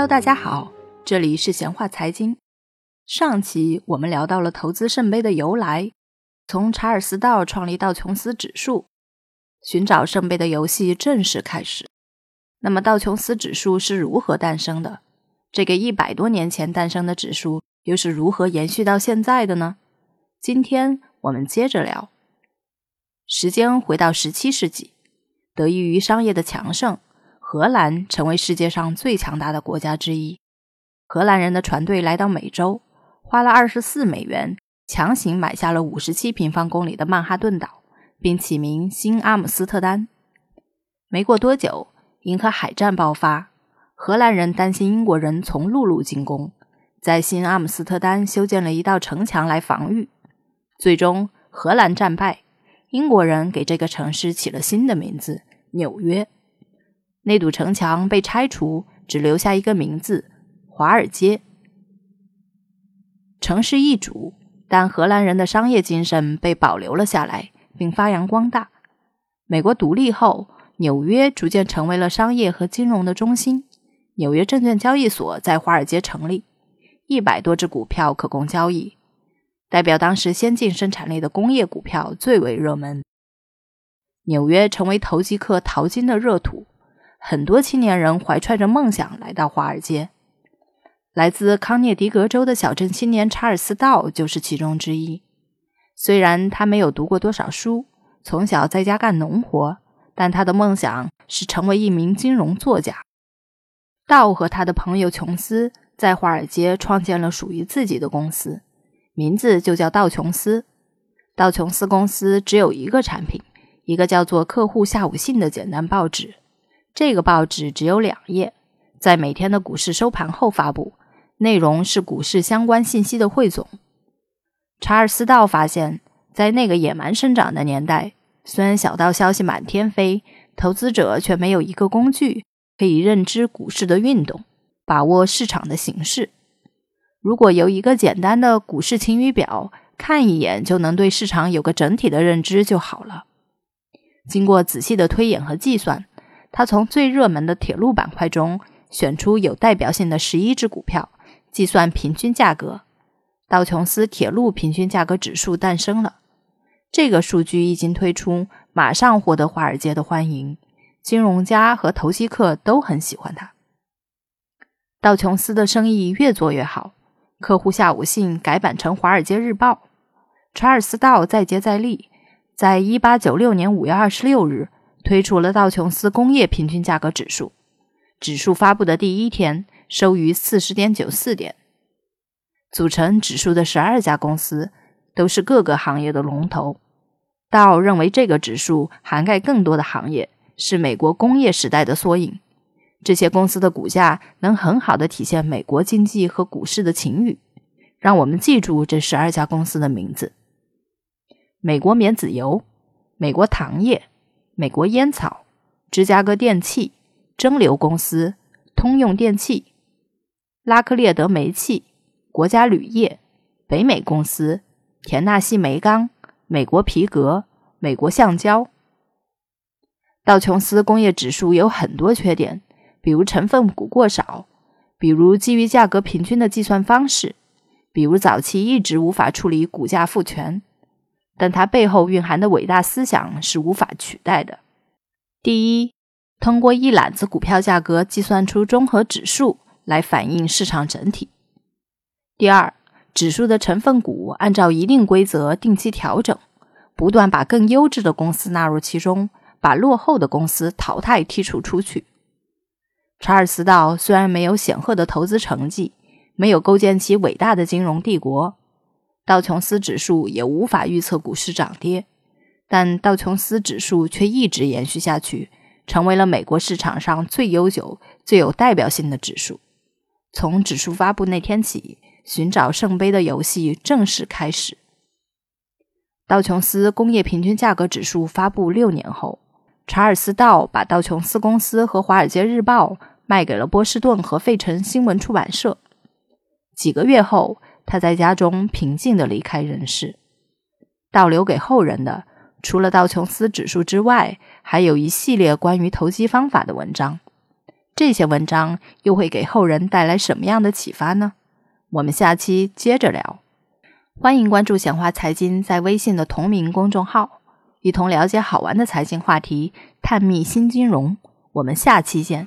Hello，大家好，这里是闲话财经。上期我们聊到了投资圣杯的由来，从查尔斯道创立道琼斯指数，寻找圣杯的游戏正式开始。那么道琼斯指数是如何诞生的？这个一百多年前诞生的指数又是如何延续到现在的呢？今天我们接着聊。时间回到十七世纪，得益于商业的强盛。荷兰成为世界上最强大的国家之一。荷兰人的船队来到美洲，花了二十四美元，强行买下了五十七平方公里的曼哈顿岛，并起名新阿姆斯特丹。没过多久，银河海战爆发，荷兰人担心英国人从陆路进攻，在新阿姆斯特丹修建了一道城墙来防御。最终，荷兰战败，英国人给这个城市起了新的名字——纽约。那堵城墙被拆除，只留下一个名字——华尔街。城市易主，但荷兰人的商业精神被保留了下来，并发扬光大。美国独立后，纽约逐渐成为了商业和金融的中心。纽约证券交易所在华尔街成立，一百多只股票可供交易，代表当时先进生产力的工业股票最为热门。纽约成为投机客淘金的热土。很多青年人怀揣着梦想来到华尔街。来自康涅狄格州的小镇青年查尔斯·道就是其中之一。虽然他没有读过多少书，从小在家干农活，但他的梦想是成为一名金融作家。道和他的朋友琼斯在华尔街创建了属于自己的公司，名字就叫道琼斯。道琼斯公司只有一个产品，一个叫做《客户下午信》的简单报纸。这个报纸只有两页，在每天的股市收盘后发布，内容是股市相关信息的汇总。查尔斯道发现，在那个野蛮生长的年代，虽然小道消息满天飞，投资者却没有一个工具可以认知股市的运动，把握市场的形势。如果由一个简单的股市晴雨表看一眼就能对市场有个整体的认知就好了。经过仔细的推演和计算。他从最热门的铁路板块中选出有代表性的十一只股票，计算平均价格，道琼斯铁路平均价格指数诞生了。这个数据一经推出，马上获得华尔街的欢迎，金融家和投机客都很喜欢它。道琼斯的生意越做越好，客户下午信改版成《华尔街日报》。查尔斯道再接再厉，在一八九六年五月二十六日。推出了道琼斯工业平均价格指数，指数发布的第一天收于四十点九四点。组成指数的十二家公司都是各个行业的龙头。道认为这个指数涵盖更多的行业，是美国工业时代的缩影。这些公司的股价能很好的体现美国经济和股市的情雨。让我们记住这十二家公司的名字：美国棉籽油、美国糖业。美国烟草、芝加哥电器、蒸馏公司、通用电器、拉克列德煤气、国家铝业、北美公司、田纳西煤钢、美国皮革、美国橡胶。道琼斯工业指数有很多缺点，比如成分股过少，比如基于价格平均的计算方式，比如早期一直无法处理股价复权。但它背后蕴含的伟大思想是无法取代的。第一，通过一揽子股票价格计算出综合指数来反映市场整体。第二，指数的成分股按照一定规则定期调整，不断把更优质的公司纳入其中，把落后的公司淘汰剔除出去。查尔斯道虽然没有显赫的投资成绩，没有构建起伟大的金融帝国。道琼斯指数也无法预测股市涨跌，但道琼斯指数却一直延续下去，成为了美国市场上最悠久、最有代表性的指数。从指数发布那天起，寻找圣杯的游戏正式开始。道琼斯工业平均价格指数发布六年后，查尔斯·道把道琼斯公司和《华尔街日报》卖给了波士顿和费城新闻出版社。几个月后。他在家中平静地离开人世。倒留给后人的，除了道琼斯指数之外，还有一系列关于投机方法的文章。这些文章又会给后人带来什么样的启发呢？我们下期接着聊。欢迎关注显化财经在微信的同名公众号，一同了解好玩的财经话题，探秘新金融。我们下期见。